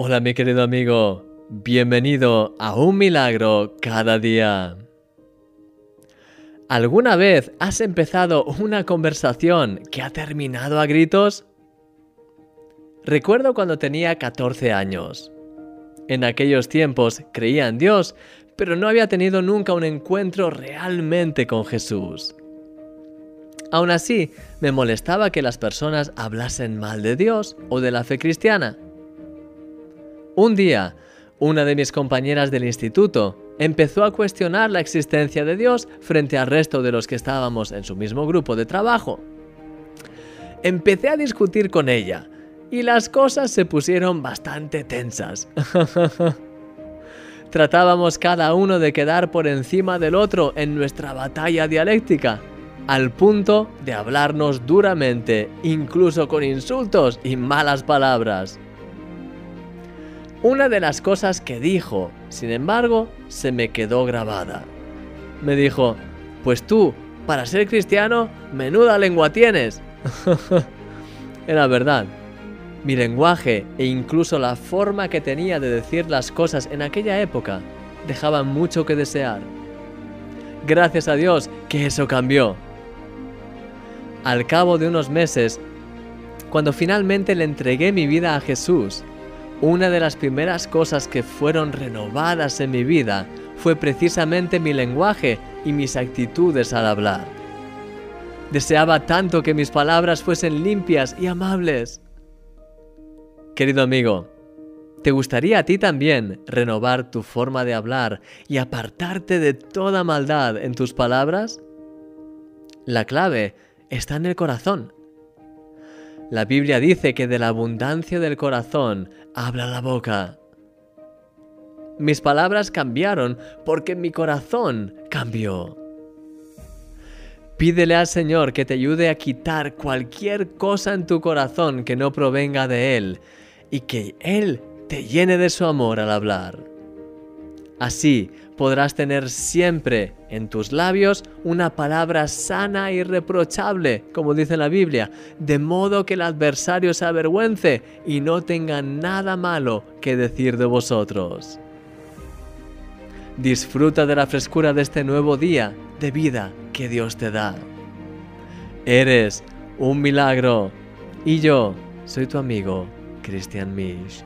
Hola mi querido amigo, bienvenido a un milagro cada día. ¿Alguna vez has empezado una conversación que ha terminado a gritos? Recuerdo cuando tenía 14 años. En aquellos tiempos creía en Dios, pero no había tenido nunca un encuentro realmente con Jesús. Aún así, me molestaba que las personas hablasen mal de Dios o de la fe cristiana un día, una de mis compañeras del instituto empezó a cuestionar la existencia de Dios frente al resto de los que estábamos en su mismo grupo de trabajo. Empecé a discutir con ella y las cosas se pusieron bastante tensas. Tratábamos cada uno de quedar por encima del otro en nuestra batalla dialéctica, al punto de hablarnos duramente, incluso con insultos y malas palabras. Una de las cosas que dijo, sin embargo, se me quedó grabada. Me dijo, pues tú, para ser cristiano, menuda lengua tienes. Era verdad. Mi lenguaje e incluso la forma que tenía de decir las cosas en aquella época dejaban mucho que desear. Gracias a Dios que eso cambió. Al cabo de unos meses, cuando finalmente le entregué mi vida a Jesús, una de las primeras cosas que fueron renovadas en mi vida fue precisamente mi lenguaje y mis actitudes al hablar. Deseaba tanto que mis palabras fuesen limpias y amables. Querido amigo, ¿te gustaría a ti también renovar tu forma de hablar y apartarte de toda maldad en tus palabras? La clave está en el corazón. La Biblia dice que de la abundancia del corazón habla la boca. Mis palabras cambiaron porque mi corazón cambió. Pídele al Señor que te ayude a quitar cualquier cosa en tu corazón que no provenga de Él y que Él te llene de su amor al hablar. Así podrás tener siempre en tus labios una palabra sana y reprochable, como dice la Biblia, de modo que el adversario se avergüence y no tenga nada malo que decir de vosotros. Disfruta de la frescura de este nuevo día de vida que Dios te da. Eres un milagro y yo soy tu amigo Christian Misch.